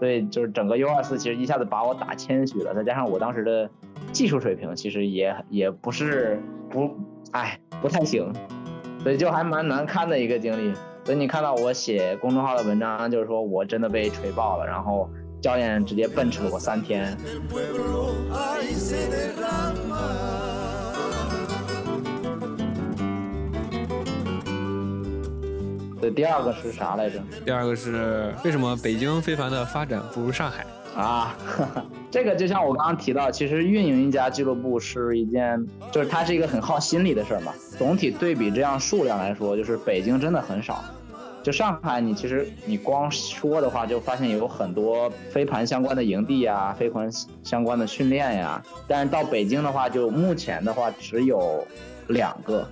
所以就是整个 U 二四其实一下子把我打谦虚了，再加上我当时的技术水平其实也也不是不，哎，不太行，所以就还蛮难堪的一个经历。所以你看到我写公众号的文章，就是说我真的被锤爆了，然后教练直接奔驰了我三天。对，第二个是啥来着？第二个是为什么北京非凡的发展不如上海啊？这个就像我刚刚提到，其实运营一家俱乐部是一件，就是它是一个很耗心力的事儿嘛。总体对比这样数量来说，就是北京真的很少。就上海，你其实你光说的话，就发现有很多飞盘相关的营地呀，飞盘相关的训练呀。但是到北京的话，就目前的话只有两个。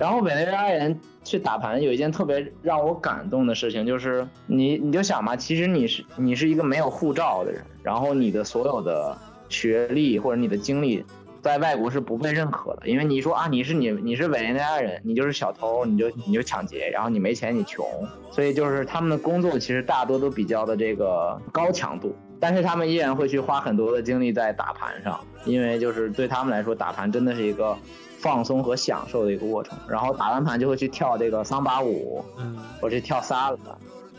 然后委内瑞拉人去打盘，有一件特别让我感动的事情，就是你你就想嘛，其实你是你是一个没有护照的人，然后你的所有的学历或者你的经历，在外国是不被认可的，因为你说啊你是你你是委内瑞拉人，你就是小偷，你就你就抢劫，然后你没钱你穷，所以就是他们的工作其实大多都比较的这个高强度。但是他们依然会去花很多的精力在打盘上，因为就是对他们来说，打盘真的是一个放松和享受的一个过程。然后打完盘就会去跳这个桑巴舞，嗯，或者跳萨了。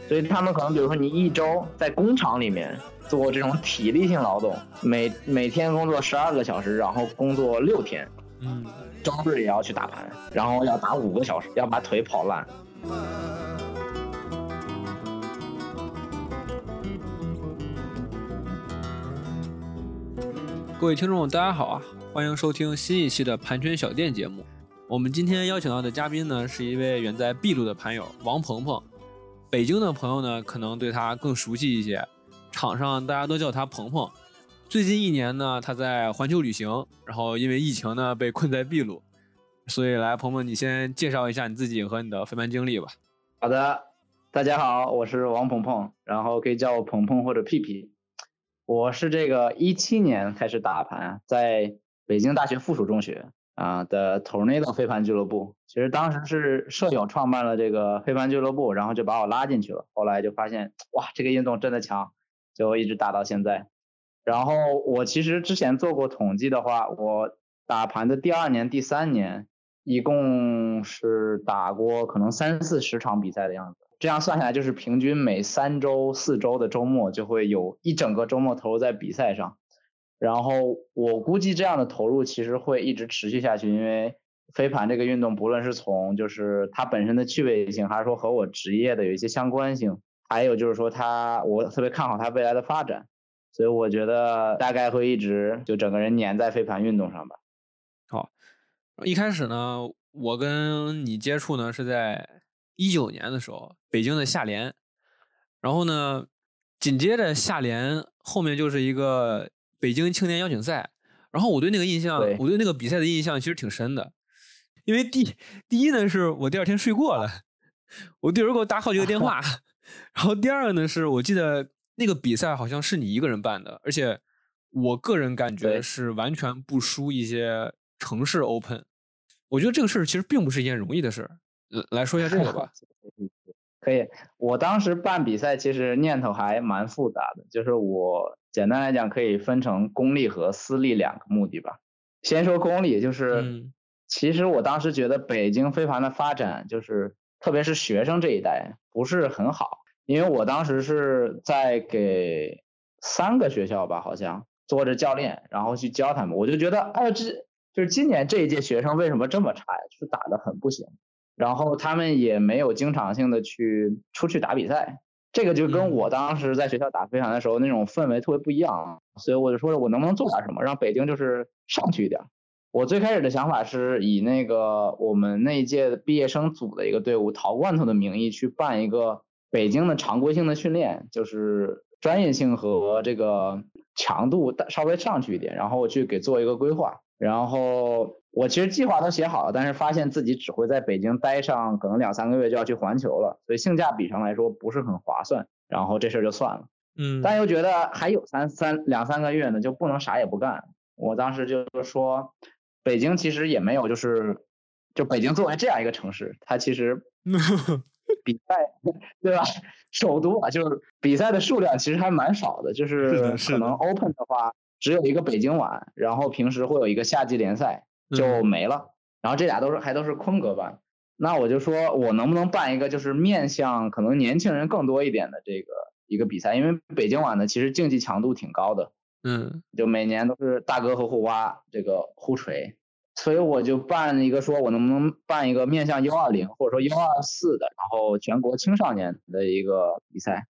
所以他们可能，比如说你一周在工厂里面做这种体力性劳动，每每天工作十二个小时，然后工作六天，嗯，周日也要去打盘，然后要打五个小时，要把腿跑烂。各位听众，大家好啊！欢迎收听新一期的盘圈小店节目。我们今天邀请到的嘉宾呢，是一位远在秘鲁的盘友王鹏鹏。北京的朋友呢，可能对他更熟悉一些，场上大家都叫他鹏鹏。最近一年呢，他在环球旅行，然后因为疫情呢，被困在秘鲁。所以来，鹏鹏，你先介绍一下你自己和你的飞盘经历吧。好的，大家好，我是王鹏鹏，然后可以叫我鹏鹏或者屁屁。我是这个一七年开始打盘，在北京大学附属中学啊的 Tornado 飞盘俱乐部。其实当时是舍友创办了这个飞盘俱乐部，然后就把我拉进去了。后来就发现，哇，这个运动真的强，就一直打到现在。然后我其实之前做过统计的话，我打盘的第二年、第三年，一共是打过可能三四十场比赛的样子。这样算下来，就是平均每三周、四周的周末就会有一整个周末投入在比赛上。然后我估计这样的投入其实会一直持续下去，因为飞盘这个运动，不论是从就是它本身的趣味性，还是说和我职业的有一些相关性，还有就是说它，我特别看好它未来的发展，所以我觉得大概会一直就整个人粘在飞盘运动上吧。好，一开始呢，我跟你接触呢是在。一九年的时候，北京的夏联，然后呢，紧接着夏联后面就是一个北京青年邀请赛，然后我对那个印象，我对那个比赛的印象其实挺深的，因为第第一呢是我第二天睡过了，我弟儿给我打好几个电话，然后第二个呢是我记得那个比赛好像是你一个人办的，而且我个人感觉是完全不输一些城市 Open，我觉得这个事儿其实并不是一件容易的事儿。来说一下这个吧，可以。我当时办比赛，其实念头还蛮复杂的。就是我简单来讲，可以分成公立和私立两个目的吧。先说公立，就是其实我当时觉得北京飞盘的发展，就是特别是学生这一代不是很好，因为我当时是在给三个学校吧，好像做着教练，然后去教他们。我就觉得，哎，这就是今年这一届学生为什么这么差呀？就是打的很不行。然后他们也没有经常性的去出去打比赛，这个就跟我当时在学校打飞盘的时候那种氛围特别不一样，所以我就说我能不能做点什么，让北京就是上去一点。我最开始的想法是以那个我们那一届的毕业生组的一个队伍陶罐头的名义去办一个北京的常规性的训练，就是专业性和这个强度稍微上去一点，然后我去给做一个规划，然后。我其实计划都写好了，但是发现自己只会在北京待上可能两三个月就要去环球了，所以性价比上来说不是很划算。然后这事儿就算了，嗯，但又觉得还有三三两三个月呢，就不能啥也不干。我当时就说，北京其实也没有就是就北京作为这样一个城市，它其实 比赛对吧？首都啊，就是比赛的数量其实还蛮少的，就是可能 Open 的话只有一个北京碗，然后平时会有一个夏季联赛就没了，然后这俩都是还都是坤格办。那我就说我能不能办一个就是面向可能年轻人更多一点的这个一个比赛？因为北京碗呢其实竞技强度挺高的，嗯，就每年都是大哥和互挖这个互锤。所以我就办一个，说我能不能办一个面向幺二零或者说幺二四的，然后全国青少年的一个比赛。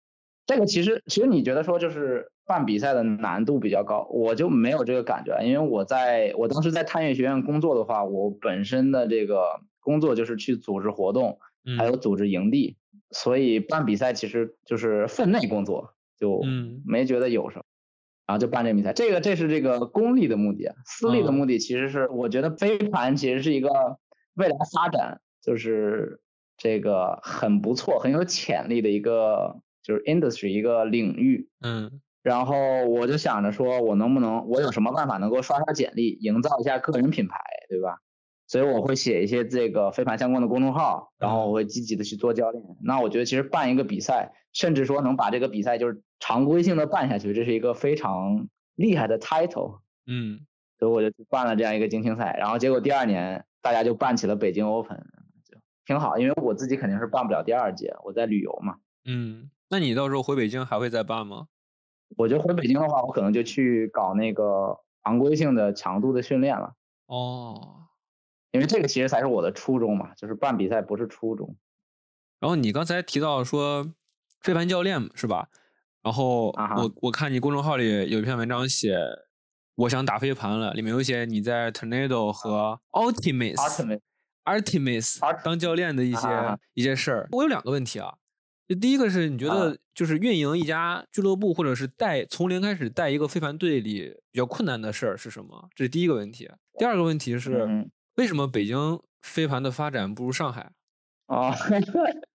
这个其实，其实你觉得说就是办比赛的难度比较高，我就没有这个感觉，因为我在我当时在探月学院工作的话，我本身的这个工作就是去组织活动，还有组织营地，所以办比赛其实就是分内工作，就没觉得有什么。然后就办这个比赛，这个这是这个公立的目的，私立的目的其实是我觉得飞盘其实是一个未来发展，就是这个很不错、很有潜力的一个就是 industry 一个领域。嗯，然后我就想着说，我能不能我有什么办法能够刷刷简历，营造一下个人品牌，对吧？所以我会写一些这个飞盘相关的公众号，然后我会积极的去做教练。那我觉得其实办一个比赛，甚至说能把这个比赛就是。常规性的办下去，这是一个非常厉害的 title，嗯，所以我就办了这样一个精英赛，然后结果第二年大家就办起了北京 Open，就挺好，因为我自己肯定是办不了第二届，我在旅游嘛。嗯，那你到时候回北京还会再办吗？我觉得回北京的话，我可能就去搞那个常规性的强度的训练了。哦，因为这个其实才是我的初衷嘛，就是办比赛不是初衷。然后你刚才提到说飞盘教练是吧？然后我我看你公众号里有一篇文章写，我想打飞盘了，里面有写你在 Tornado 和 Ultimates Artemis 当教练的一些一些事儿。我有两个问题啊，就第一个是你觉得就是运营一家俱乐部或者是带从零开始带一个飞盘队里比较困难的事儿是什么？这是第一个问题。第二个问题是为什么北京飞盘的发展不如上海？啊，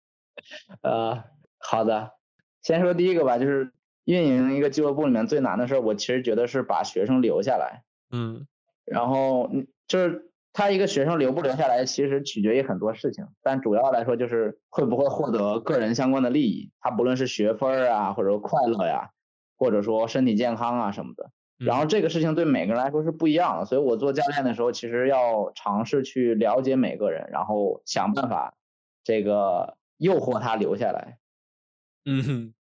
呃，好的。先说第一个吧，就是运营一个俱乐部里面最难的事儿，我其实觉得是把学生留下来。嗯，然后就是他一个学生留不留下来，其实取决于很多事情，但主要来说就是会不会获得个人相关的利益，他不论是学分啊，或者快乐呀，或者说身体健康啊什么的。然后这个事情对每个人来说是不一样的，所以我做教练的时候，其实要尝试去了解每个人，然后想办法这个诱惑他留下来。嗯哼，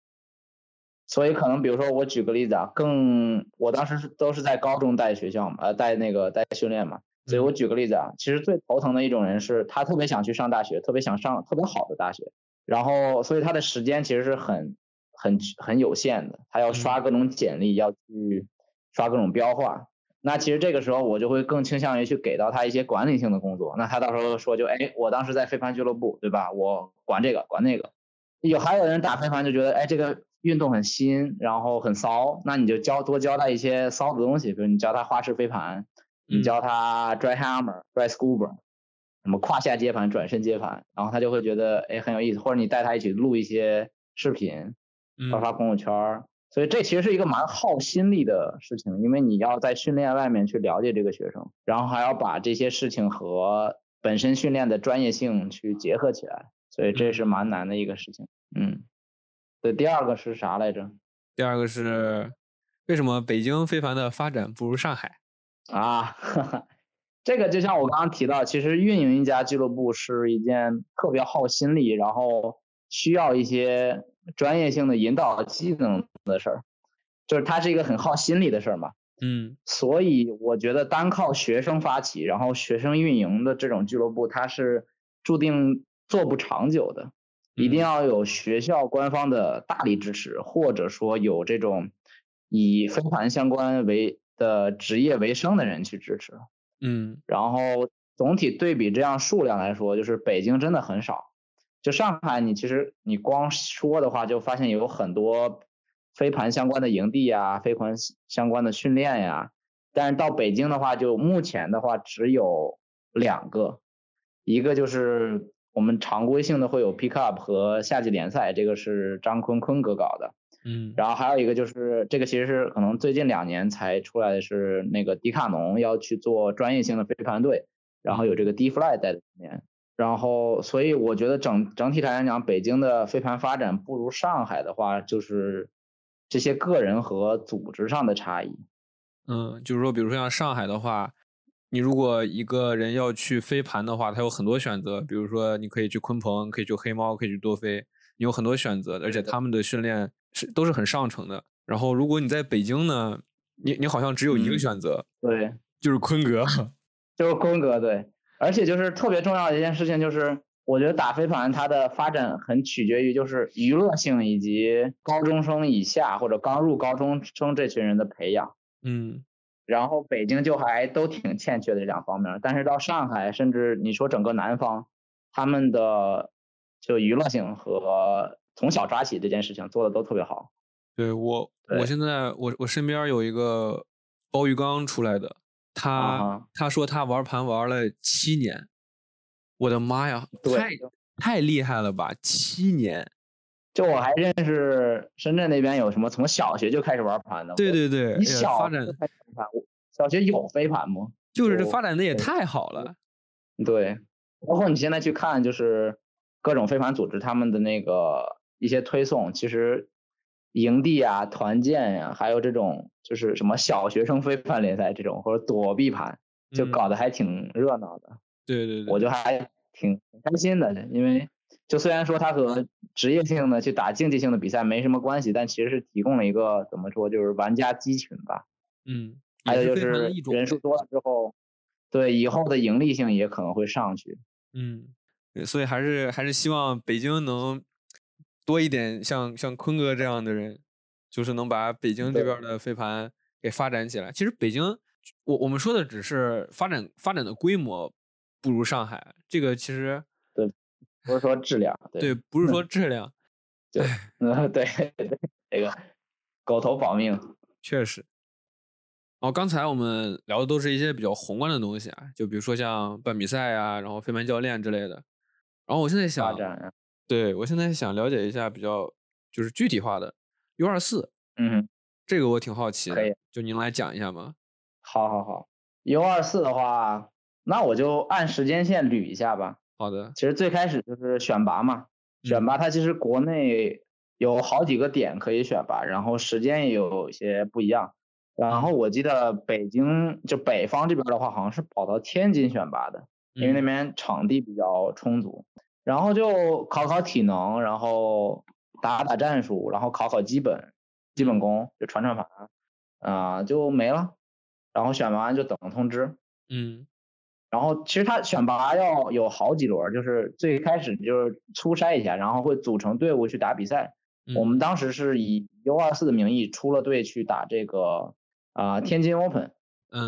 所以可能比如说我举个例子啊，更我当时是都是在高中带学校嘛，呃带那个带训练嘛，所以我举个例子啊，其实最头疼的一种人是他特别想去上大学，特别想上特别好的大学，然后所以他的时间其实是很很很有限的，他要刷各种简历，要去刷各种标化，那其实这个时候我就会更倾向于去给到他一些管理性的工作，那他到时候说就哎，我当时在飞盘俱乐部，对吧？我管这个管那个。有还有人打飞盘就觉得，哎，这个运动很新，然后很骚，那你就教多教他一些骚的东西，比如你教他花式飞盘，你教他 dry hammer、dry scuba，什么胯下接盘、转身接盘，然后他就会觉得，哎，很有意思。或者你带他一起录一些视频，发发朋友圈。所以这其实是一个蛮耗心力的事情，因为你要在训练外面去了解这个学生，然后还要把这些事情和本身训练的专业性去结合起来。所以这是蛮难的一个事情，嗯，对，第二个是啥来着？第二个是为什么北京非凡的发展不如上海？啊，这个就像我刚刚提到，其实运营一家俱乐部是一件特别耗心力，然后需要一些专业性的引导技能的事儿，就是它是一个很耗心力的事儿嘛。嗯，所以我觉得单靠学生发起，然后学生运营的这种俱乐部，它是注定。做不长久的，一定要有学校官方的大力支持，或者说有这种以飞盘相关为的职业为生的人去支持。嗯，然后总体对比这样数量来说，就是北京真的很少。就上海，你其实你光说的话，就发现有很多飞盘相关的营地呀，飞盘相关的训练呀。但是到北京的话，就目前的话只有两个，一个就是。我们常规性的会有 pick up 和夏季联赛，这个是张坤坤哥搞的，嗯，然后还有一个就是这个其实是可能最近两年才出来的是那个迪卡侬要去做专业性的飞盘队，然后有这个 D Fly 在里面，然后所以我觉得整整体来讲，北京的飞盘发展不如上海的话，就是这些个人和组织上的差异。嗯，就是说，比如说像上海的话，你如果一个人要去飞盘的话，他有很多选择，比如说你可以去鲲鹏，可以去黑猫，可以去多飞，你有很多选择，而且他们的训练是都是很上乘的。然后如果你在北京呢，你你好像只有一个选择，对，就是坤哥。就是坤哥对，而且就是特别重要的一件事情，就是我觉得打飞盘它的发展很取决于就是娱乐性以及高中生以下或者刚入高中生这群人的培养。嗯，然后北京就还都挺欠缺的这两方面，但是到上海甚至你说整个南方，他们的就娱乐性和从小抓起这件事情做的都特别好。对我，我现在我我身边有一个包玉刚出来的。他他说他玩盘玩了七年，我的妈呀，太太厉害了吧！七年，就我还认识深圳那边有什么从小学就开始玩盘的。对对对，你小发展小学有飞盘吗？就是这发展的也太好了。对，包括你现在去看，就是各种飞盘组织他们的那个一些推送，其实。营地啊，团建呀，还有这种就是什么小学生飞盘联赛这种，或者躲避盘，就搞得还挺热闹的。对对对，我就还挺开心的，因为就虽然说它和职业性的去打竞技性的比赛没什么关系，但其实是提供了一个怎么说，就是玩家集群吧。嗯，还有就是人数多了之后，对以后的盈利性也可能会上去。嗯，所以还是还是希望北京能。多一点像像坤哥这样的人，就是能把北京这边的飞盘给发展起来。其实北京，我我们说的只是发展发展的规模不如上海，这个其实对，不是说质量，对，不是说 质量，对，嗯，对，这个狗头保命，确实。哦，刚才我们聊的都是一些比较宏观的东西啊，就比如说像办比赛呀，然后飞盘教练之类的。然后我现在想。对，我现在想了解一下比较就是具体化的 U 二四，嗯，这个我挺好奇的，可以，就您来讲一下吗？好，好，好，U 二四的话，那我就按时间线捋一下吧。好的，其实最开始就是选拔嘛，选拔它其实国内有好几个点可以选拔，然后时间也有一些不一样。然后我记得北京就北方这边的话，好像是跑到天津选拔的，因为那边场地比较充足。然后就考考体能，然后打打战术，然后考考基本基本功，就传传盘，啊，就没了。然后选拔完就等通知。嗯。然后其实他选拔要有好几轮，就是最开始就是初筛一下，然后会组成队伍去打比赛。我们当时是以 U 二四的名义出了队去打这个啊天津 Open，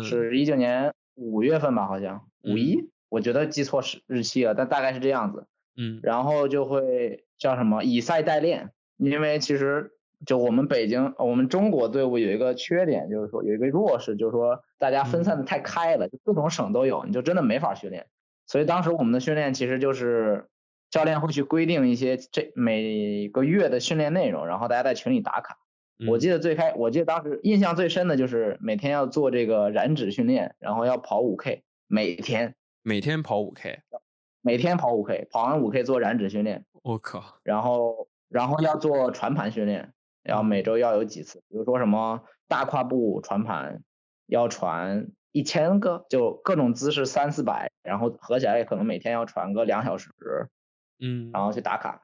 是一九年五月份吧，好像五一，我觉得记错时日期了，但大概是这样子。嗯，然后就会叫什么以赛代练，因为其实就我们北京，我们中国队伍有一个缺点，就是说有一个弱势，就是说大家分散的太开了，就各种省都有，你就真的没法训练。所以当时我们的训练其实就是教练会去规定一些这每个月的训练内容，然后大家在群里打卡。我记得最开，我记得当时印象最深的就是每天要做这个燃脂训练，然后要跑五 K，每天每天跑五 K。每天跑五 K，跑完五 K 做燃脂训练。我靠！然后，然后要做传盘训练，然后每周要有几次，比如说什么大跨步传盘，要传一千个，就各种姿势三四百，然后合起来也可能每天要传个两小时。嗯。然后去打卡，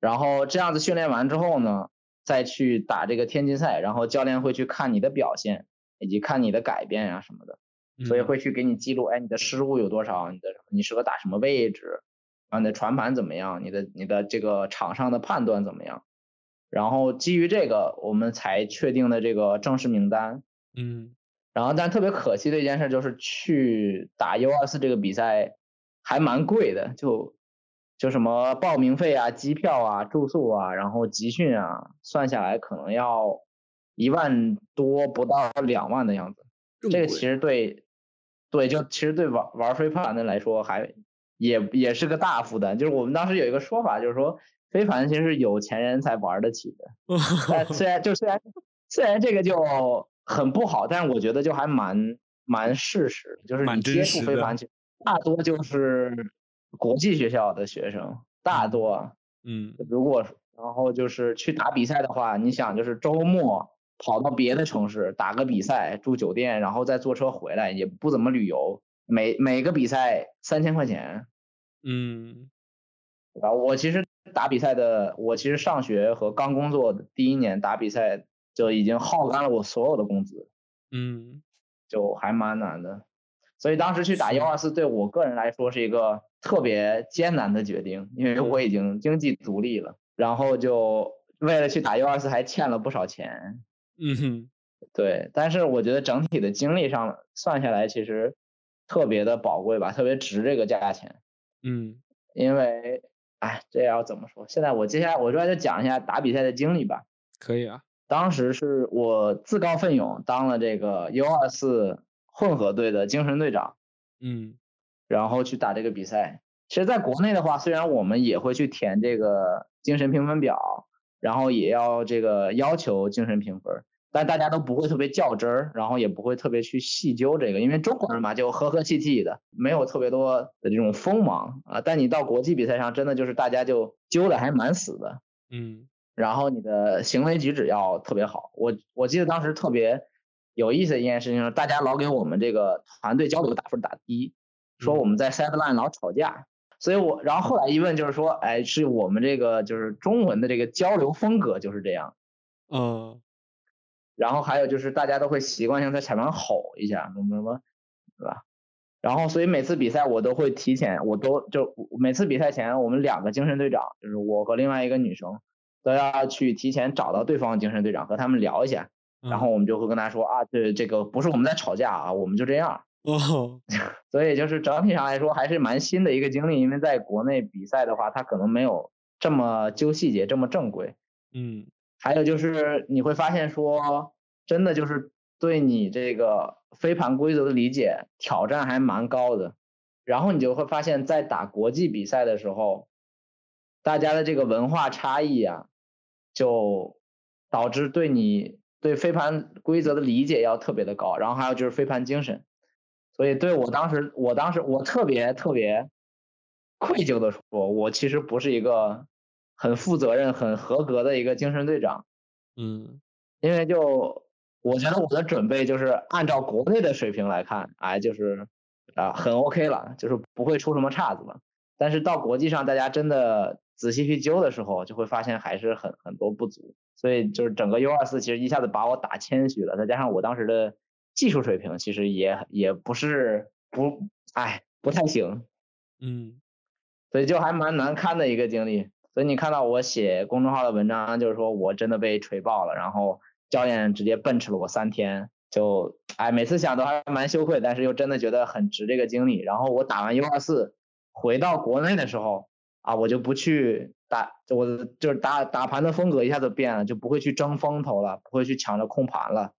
然后这样子训练完之后呢，再去打这个天津赛，然后教练会去看你的表现，以及看你的改变呀什么的。所以会去给你记录，哎，你的失误有多少？你的你适合打什么位置？啊，你的传盘怎么样？你的你的这个场上的判断怎么样？然后基于这个，我们才确定的这个正式名单。嗯。然后，但特别可惜的一件事就是，去打 U 二四这个比赛还蛮贵的，就就什么报名费啊、机票啊、住宿啊，然后集训啊，算下来可能要一万多，不到两万的样子。这个其实对。对，就其实对玩玩飞盘的来说，还也也是个大负担。就是我们当时有一个说法，就是说飞盘其实是有钱人才玩得起的。虽然就虽然虽然这个就很不好，但是我觉得就还蛮蛮事实，就是你接触飞盘，大多就是国际学校的学生，大多，嗯，如果然后就是去打比赛的话，你想就是周末跑到别的城市打个比赛，住酒店，然后再坐车回来，也不怎么旅游，每每个比赛三千块钱，嗯，啊，我其实打比赛的，我其实上学和刚工作的第一年打比赛就已经耗干了我所有的工资，嗯，就还蛮难的。所以当时去打幺二四，对我个人来说是一个特别艰难的决定，因为我已经经济独立了，然后就为了去打幺二四还欠了不少钱。嗯哼，对，但是我觉得整体的经历上算下来，其实特别的宝贵吧，特别值这个价钱。嗯，因为，哎，这要怎么说？现在我接下来我主要就讲一下打比赛的经历吧。可以啊，当时是我自告奋勇当了这个 U 二四。混合队的精神队长，嗯，然后去打这个比赛。其实，在国内的话，虽然我们也会去填这个精神评分表，然后也要这个要求精神评分，但大家都不会特别较真儿，然后也不会特别去细究这个，因为中国人嘛，就和和气气的，没有特别多的这种锋芒啊。但你到国际比赛上，真的就是大家就揪的还蛮死的，嗯，然后你的行为举止要特别好。我我记得当时特别。有意思的一件事情是，大家老给我们这个团队交流打分打低，说我们在 sideline 老吵架，所以我然后后来一问就是说，哎，是我们这个就是中文的这个交流风格就是这样，嗯，然后还有就是大家都会习惯性在场上吼一下，什么什么，对吧？然后所以每次比赛我都会提前，我都就每次比赛前我们两个精神队长，就是我和另外一个女生，都要去提前找到对方的精神队长和他们聊一下。然后我们就会跟他说啊，这这个不是我们在吵架啊，我们就这样。哦，所以就是整体上来说还是蛮新的一个经历，因为在国内比赛的话，他可能没有这么揪细节，这么正规。嗯，还有就是你会发现说，真的就是对你这个飞盘规则的理解挑战还蛮高的。然后你就会发现，在打国际比赛的时候，大家的这个文化差异啊，就导致对你。对飞盘规则的理解要特别的高，然后还有就是飞盘精神，所以对我当时，我当时我特别特别愧疚的说，我其实不是一个很负责任、很合格的一个精神队长，嗯，因为就我觉得我的准备就是按照国内的水平来看，哎，就是啊很 OK 了，就是不会出什么岔子了，但是到国际上，大家真的仔细去揪的时候，就会发现还是很很多不足。所以就是整个 U 二四其实一下子把我打谦虚了，再加上我当时的技术水平其实也也不是不哎不太行，嗯，所以就还蛮难堪的一个经历。所以你看到我写公众号的文章，就是说我真的被锤爆了，然后教练直接奔驰了我三天，就哎每次想都还蛮羞愧，但是又真的觉得很值这个经历。然后我打完 U 二四回到国内的时候啊，我就不去。打我就是打打盘的风格一下子变了，就不会去争风头了，不会去抢着控盘了，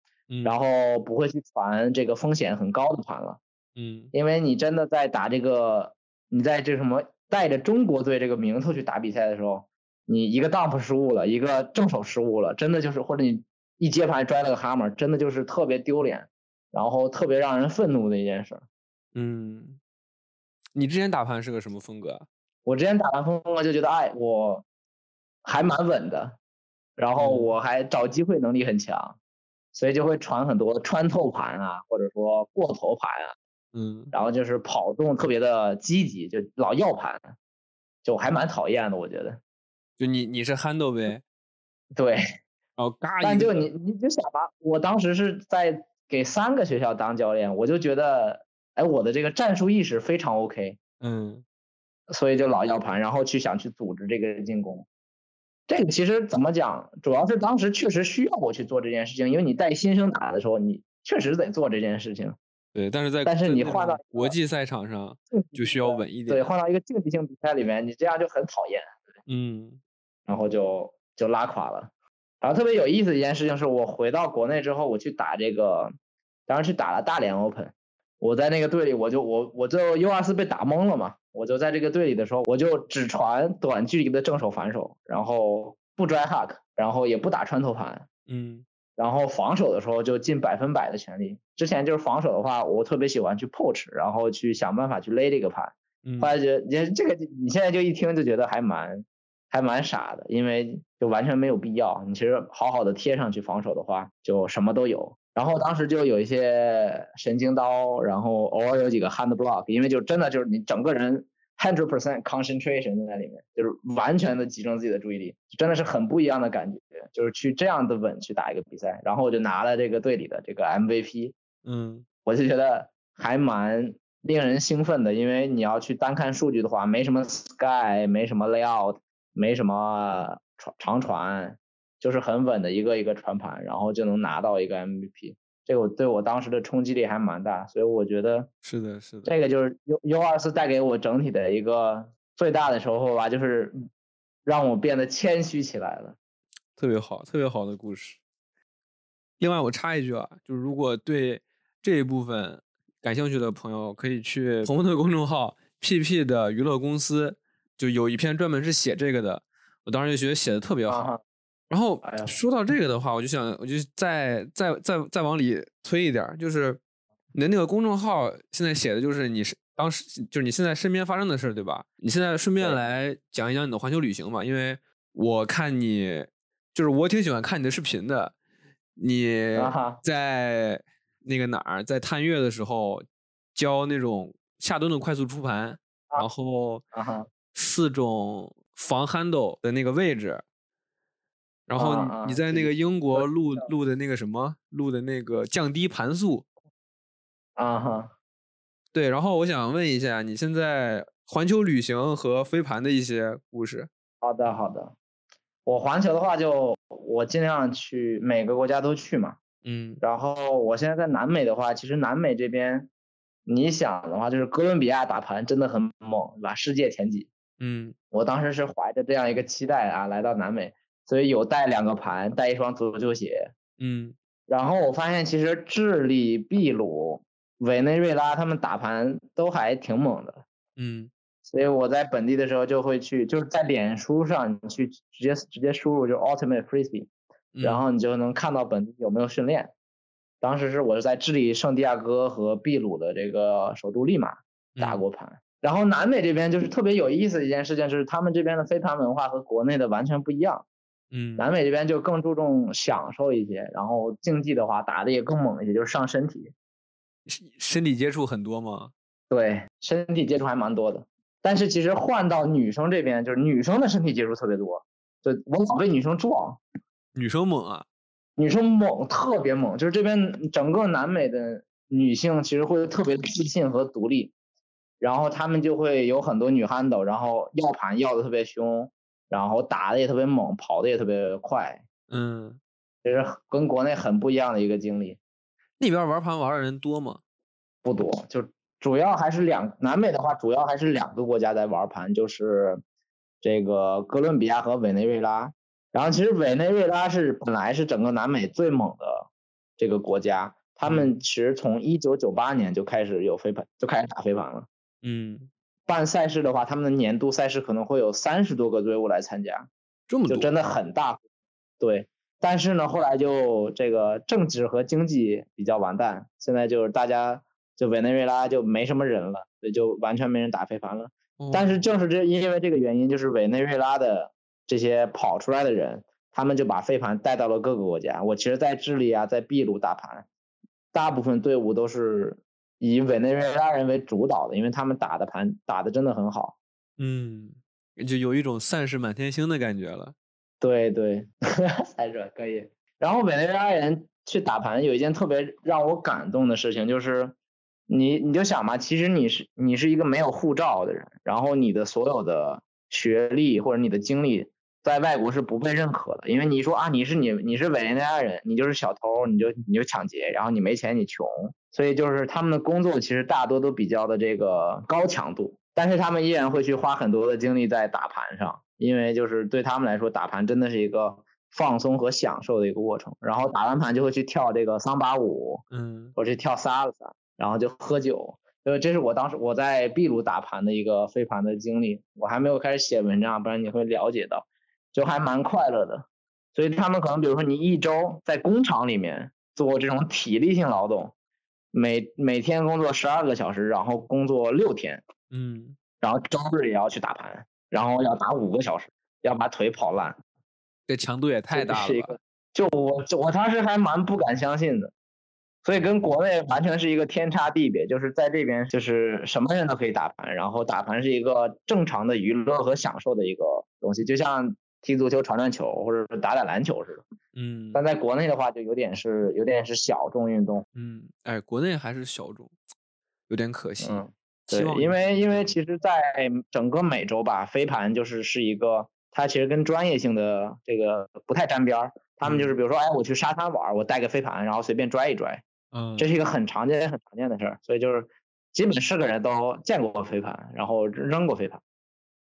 然后不会去传这个风险很高的盘了，嗯，因为你真的在打这个，你在这什么带着中国队这个名头去打比赛的时候，你一个 dump 失误了，一个正手失误了，真的就是或者你一接盘摔了个 hammer，真的就是特别丢脸，然后特别让人愤怒的一件事。嗯，你之前打盘是个什么风格？我之前打完风格就觉得，哎，我还蛮稳的，然后我还找机会能力很强，所以就会传很多穿透盘啊，或者说过头盘啊，嗯，然后就是跑动特别的积极，就老要盘，就还蛮讨厌的，我觉得。就你你是 handle 呗？对。哦，嘎但就你你就想吧，我当时是在给三个学校当教练，我就觉得，哎，我的这个战术意识非常 OK。嗯。所以就老要盘，然后去想去组织这个进攻。这个其实怎么讲，主要是当时确实需要我去做这件事情，因为你带新生打的时候，你确实得做这件事情。对，但是在但是你换到国际赛场上就需要稳一点。对，换到一个竞技性比赛里面，你这样就很讨厌。嗯，然后就就拉垮了。然后特别有意思的一件事情是我回到国内之后，我去打这个，当时去打了大连 Open。我在那个队里，我就我我就 U 二四被打懵了嘛。我就在这个队里的时候，我就只传短距离的正手反手，然后不拽 hack，然后也不打穿透盘。嗯，然后防守的时候就尽百分百的全力。之前就是防守的话，我特别喜欢去 poach，然后去想办法去勒这个盘。后来觉得，这个你现在就一听就觉得还蛮还蛮傻的，因为就完全没有必要。你其实好好的贴上去防守的话，就什么都有。然后当时就有一些神经刀，然后偶尔有几个 hand block，因为就真的就是你整个人 hundred percent concentration 在里面，就是完全的集中自己的注意力，真的是很不一样的感觉。就是去这样的稳去打一个比赛，然后我就拿了这个队里的这个 MVP。嗯，我就觉得还蛮令人兴奋的，因为你要去单看数据的话，没什么 sky，没什么 layout，没什么传长传。就是很稳的一个一个传盘，然后就能拿到一个 MVP，这个对我当时的冲击力还蛮大，所以我觉得是的，是的，这个就是 U U 二四带给我整体的一个最大的收获吧，就是让我变得谦虚起来了，特别好，特别好的故事。另外我插一句啊，就是如果对这一部分感兴趣的朋友，可以去红的公众号 PP 的娱乐公司，就有一篇专门是写这个的，我当时就觉得写的特别好。然后说到这个的话，我就想，我就再再再再往里推一点，就是你的那个公众号现在写的就是你是当时就是你现在身边发生的事对吧？你现在顺便来讲一讲你的环球旅行嘛，因为我看你就是我挺喜欢看你的视频的，你在那个哪儿在探月的时候教那种下蹲的快速出盘，然后四种防 handle 的那个位置。然后你在那个英国录录的那个什么，录的那个降低盘速，啊哈，对。然后我想问一下，你现在环球旅行和飞盘的一些故事。好的，好的。我环球的话，就我尽量去每个国家都去嘛。嗯。然后我现在在南美的话，其实南美这边，你想的话，就是哥伦比亚打盘真的很猛，对吧？世界前几。嗯。我当时是怀着这样一个期待啊，来到南美。所以有带两个盘，带一双足球鞋，嗯，然后我发现其实智利、秘鲁、委内瑞拉他们打盘都还挺猛的，嗯，所以我在本地的时候就会去，就是在脸书上你去直接直接输入就 Ultimate Frisbee，然后你就能看到本地有没有训练。当时是我是在智利圣地亚哥和秘鲁的这个首都利马打过盘，然后南美这边就是特别有意思的一件事情，就是他们这边的飞盘文化和国内的完全不一样。嗯，南美这边就更注重享受一些，然后竞技的话打的也更猛一些，就是上身体，身体接触很多吗？对，身体接触还蛮多的。但是其实换到女生这边，就是女生的身体接触特别多，就我老被女生撞。女生猛啊，女生猛，特别猛。就是这边整个南美的女性其实会特别自信和独立，然后她们就会有很多女 handle，然后要盘要的特别凶。然后打的也特别猛，跑的也特别快，嗯，这是跟国内很不一样的一个经历。那边玩盘玩的人多吗？不多，就主要还是两南美的话，主要还是两个国家在玩盘，就是这个哥伦比亚和委内瑞拉。然后其实委内瑞拉是本来是整个南美最猛的这个国家，他们其实从一九九八年就开始有飞盘，就开始打飞盘了，嗯。办赛事的话，他们的年度赛事可能会有三十多个队伍来参加，这么多，就真的很大。对，但是呢，后来就这个政治和经济比较完蛋，现在就是大家就委内瑞拉就没什么人了，所以就完全没人打飞盘了。但是正是这因为这个原因，就是委内瑞拉的这些跑出来的人，他们就把飞盘带到了各个国家。我其实，在智利啊，在秘鲁打盘，大部分队伍都是。以委内瑞拉人为主导的，因为他们打的盘打的真的很好，嗯，就有一种散士满天星的感觉了。对对，散士可以。然后委内瑞拉人去打盘有一件特别让我感动的事情，就是你你就想嘛，其实你是你是一个没有护照的人，然后你的所有的学历或者你的经历。在外国是不被认可的，因为你说啊，你是你你是委内瑞拉人，你就是小偷，你就你就抢劫，然后你没钱，你穷，所以就是他们的工作其实大多都比较的这个高强度，但是他们依然会去花很多的精力在打盘上，因为就是对他们来说，打盘真的是一个放松和享受的一个过程。然后打完盘就会去跳这个桑巴舞，嗯，或者去跳萨尔萨，然后就喝酒。呃，这是我当时我在秘鲁打盘的一个飞盘的经历，我还没有开始写文章，不然你会了解到。就还蛮快乐的，所以他们可能比如说你一周在工厂里面做这种体力性劳动，每每天工作十二个小时，然后工作六天，嗯，然后周日也要去打盘，然后要打五个小时，要把腿跑烂，这强度也太大了吧？就我我当时还蛮不敢相信的。所以跟国内完全是一个天差地别，就是在这边就是什么人都可以打盘，然后打盘是一个正常的娱乐和享受的一个东西，就像踢足球、传传球或者是打打篮球似的。嗯。但在国内的话，就有点是有点是小众运动。嗯，哎，国内还是小众，有点可惜。嗯，对，因为因为其实在整个美洲吧，飞盘就是是一个，它其实跟专业性的这个不太沾边儿。他们就是比如说，哎，我去沙滩玩，我带个飞盘，然后随便拽一拽。嗯，这是一个很常见、很常见的事儿，所以就是基本是个人都见过飞盘，然后扔过飞盘。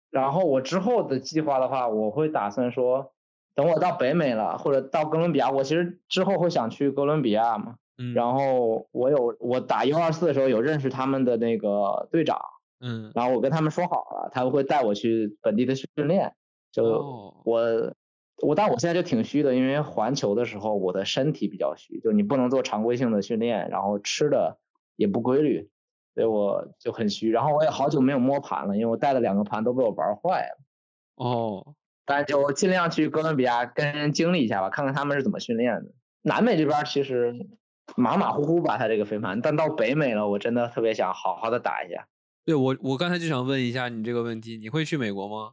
然后我之后的计划的话，我会打算说，等我到北美了，或者到哥伦比亚，我其实之后会想去哥伦比亚嘛。嗯。然后我有我打 U 二四的时候有认识他们的那个队长。嗯。然后我跟他们说好了，他们会带我去本地的训练。就我。我但我现在就挺虚的，因为环球的时候我的身体比较虚，就你不能做常规性的训练，然后吃的也不规律，所以我就很虚。然后我也好久没有摸盘了，因为我带的两个盘都被我玩坏了。哦，但就尽量去哥伦比亚跟人经历一下吧，看看他们是怎么训练的。南美这边其实马马虎虎吧，他这个飞盘，但到北美了，我真的特别想好好的打一下。对我，我刚才就想问一下你这个问题，你会去美国吗？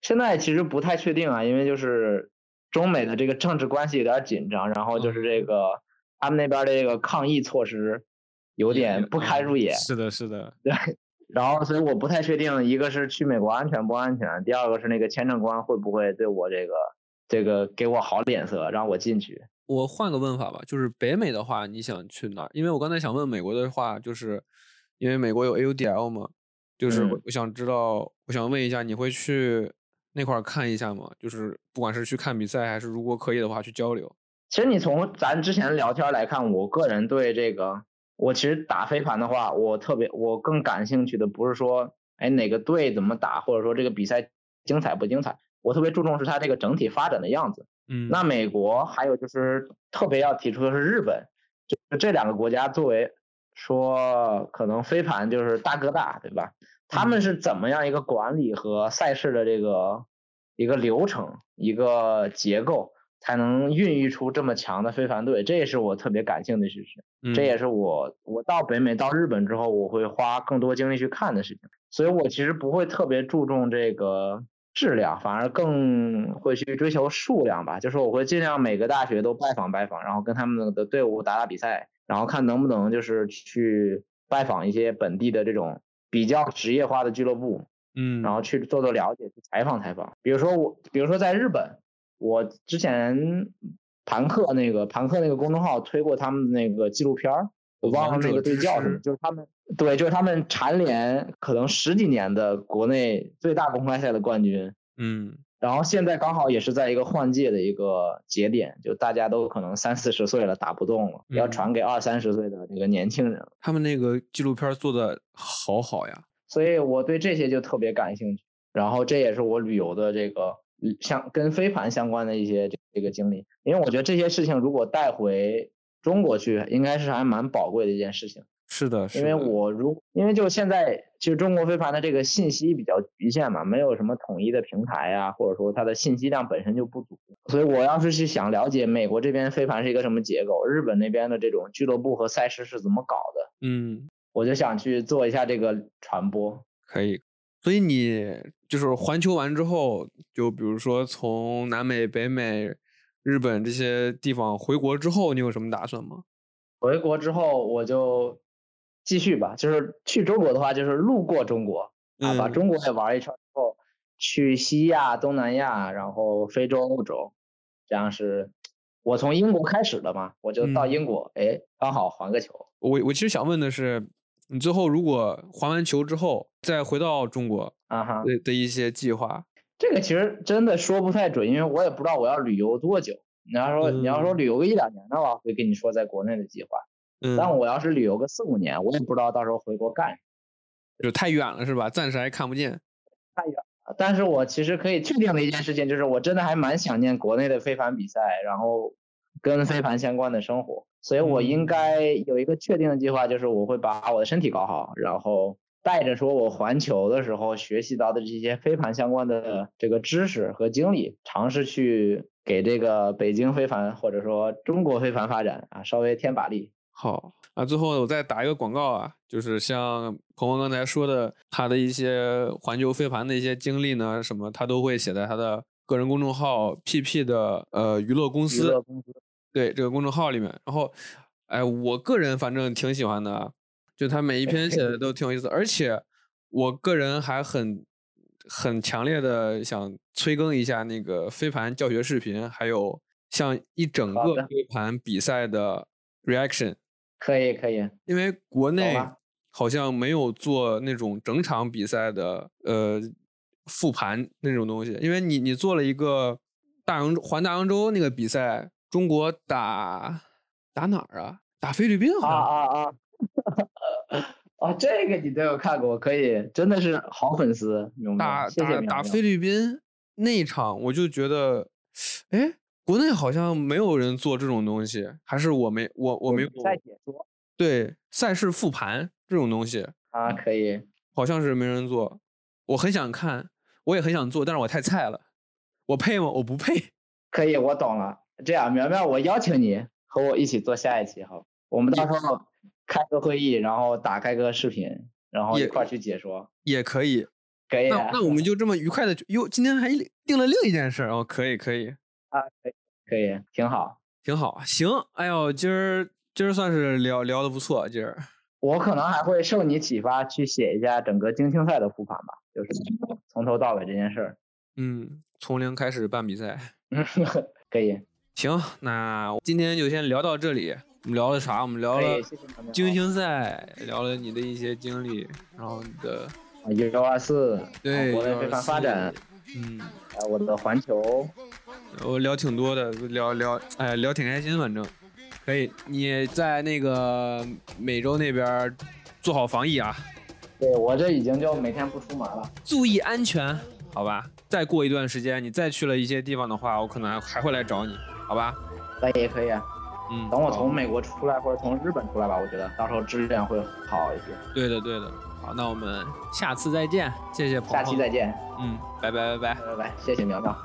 现在其实不太确定啊，因为就是中美的这个政治关系有点紧张，然后就是这个他们那边的这个抗疫措施有点不堪入眼。是的，是的。对，然后所以我不太确定，一个是去美国安全不安全，第二个是那个签证官会不会对我这个这个给我好脸色让我进去。我换个问法吧，就是北美的话，你想去哪儿？因为我刚才想问美国的话，就是因为美国有 AUDL 嘛，就是我想知道，我想问一下，你会去？那块看一下吗，就是不管是去看比赛，还是如果可以的话去交流。其实你从咱之前聊天来看，我个人对这个，我其实打飞盘的话，我特别我更感兴趣的不是说，哎哪个队怎么打，或者说这个比赛精彩不精彩，我特别注重是它这个整体发展的样子。嗯，那美国还有就是特别要提出的是日本，就这两个国家作为说可能飞盘就是大哥大，对吧？他们是怎么样一个管理和赛事的这个一个流程、一个结构，才能孕育出这么强的非凡队？这也是我特别感兴趣的事情。这也是我我到北美、到日本之后，我会花更多精力去看的事情。所以我其实不会特别注重这个质量，反而更会去追求数量吧。就是我会尽量每个大学都拜访拜访，然后跟他们的队伍打打比赛，然后看能不能就是去拜访一些本地的这种。比较职业化的俱乐部，嗯，然后去做做了解，去采访采访。比如说我，比如说在日本，我之前盘客那个盘客那个公众号推过他们那个纪录片儿，我忘了那个对叫什么，就是他们对，就是他们蝉联可能十几年的国内最大公开赛的冠军，嗯，然后现在刚好也是在一个换届的一个节点，就大家都可能三四十岁了，打不动了，要传给二三十岁的那个年轻人。他们那个纪录片做的。好好呀，所以我对这些就特别感兴趣，然后这也是我旅游的这个相跟飞盘相关的一些这个经历，因为我觉得这些事情如果带回中国去，应该是还蛮宝贵的一件事情。是的，因为我如因为就现在其实中国飞盘的这个信息比较局限嘛，没有什么统一的平台啊，或者说它的信息量本身就不足，所以我要是去想了解美国这边飞盘是一个什么结构，日本那边的这种俱乐部和赛事是怎么搞的，嗯。我就想去做一下这个传播，可以。所以你就是环球完之后，就比如说从南美、北美、日本这些地方回国之后，你有什么打算吗？回国之后我就继续吧，就是去中国的话，就是路过中国啊，把中国也玩一圈之后，去西亚、东南亚，然后非洲、欧洲，这样是我从英国开始的嘛，我就到英国，哎，刚好环个球。我我其实想问的是。你最后如果还完球之后再回到中国啊哈的的一些计划，这个其实真的说不太准，因为我也不知道我要旅游多久。你要说你要说旅游个一两年的话，会跟你说在国内的计划。嗯，但我要是旅游个四五年，我也不知道到时候回国干。就太远了是吧？暂时还看不见。太远了但是我其实可以确定的一件事情就是，我真的还蛮想念国内的飞盘比赛，然后跟飞盘相关的生活，所以我应该有一个确定的计划，就是我会把我的身体搞好，然后带着说我环球的时候学习到的这些飞盘相关的这个知识和经历，尝试去给这个北京飞盘或者说中国飞盘发展啊稍微添把力。好。啊，最后我再打一个广告啊，就是像鹏鹏刚才说的，他的一些环球飞盘的一些经历呢，什么他都会写在他的个人公众号 PP 的呃娱乐公司，对这个公众号里面。然后，哎，我个人反正挺喜欢的，就他每一篇写的都挺有意思，而且我个人还很很强烈的想催更一下那个飞盘教学视频，还有像一整个飞盘比赛的 reaction。可以可以，因为国内好像没有做那种整场比赛的呃复盘那种东西。因为你你做了一个大洋环大洋洲那个比赛，中国打打哪儿啊？打菲律宾啊啊啊！啊，这个你都有看过，可以，真的是好粉丝，打打打菲律宾那场，我就觉得，哎。国内好像没有人做这种东西，还是我没我我没有赛解说，对赛事复盘这种东西啊，可以，好像是没人做，我很想看，我也很想做，但是我太菜了，我配吗？我不配。可以，我懂了。这样，苗苗，我邀请你和我一起做下一期好，我们到时候开个会议，然后打开个视频，然后一块去解说，也可以，可以。那那我们就这么愉快的，哟，今天还定了另一件事哦，可以可以啊，可以。可以，挺好，挺好，行。哎呦，今儿今儿算是聊聊的不错。今儿我可能还会受你启发去写一下整个京青赛的复盘吧，就是从头到尾这件事儿。嗯，从零开始办比赛。嗯，可以。行，那今天就先聊到这里。我们聊了啥？我们聊了精英赛，聊了你的一些经历，然后你的幺二四，对，国内飞盘发展，嗯，啊，我的环球。我聊挺多的，聊聊，哎，聊挺开心，反正可以。你在那个美洲那边做好防疫啊。对我这已经就每天不出门了，注意安全，好吧？再过一段时间，你再去了一些地方的话，我可能还会来找你，好吧？那也可以啊。嗯，等我从美国出来或者从日本出来吧，我觉得到时候质量会好一些。对的，对的。好，那我们下次再见，谢谢朋友。下期再见。嗯，拜拜拜拜拜拜，谢谢苗苗。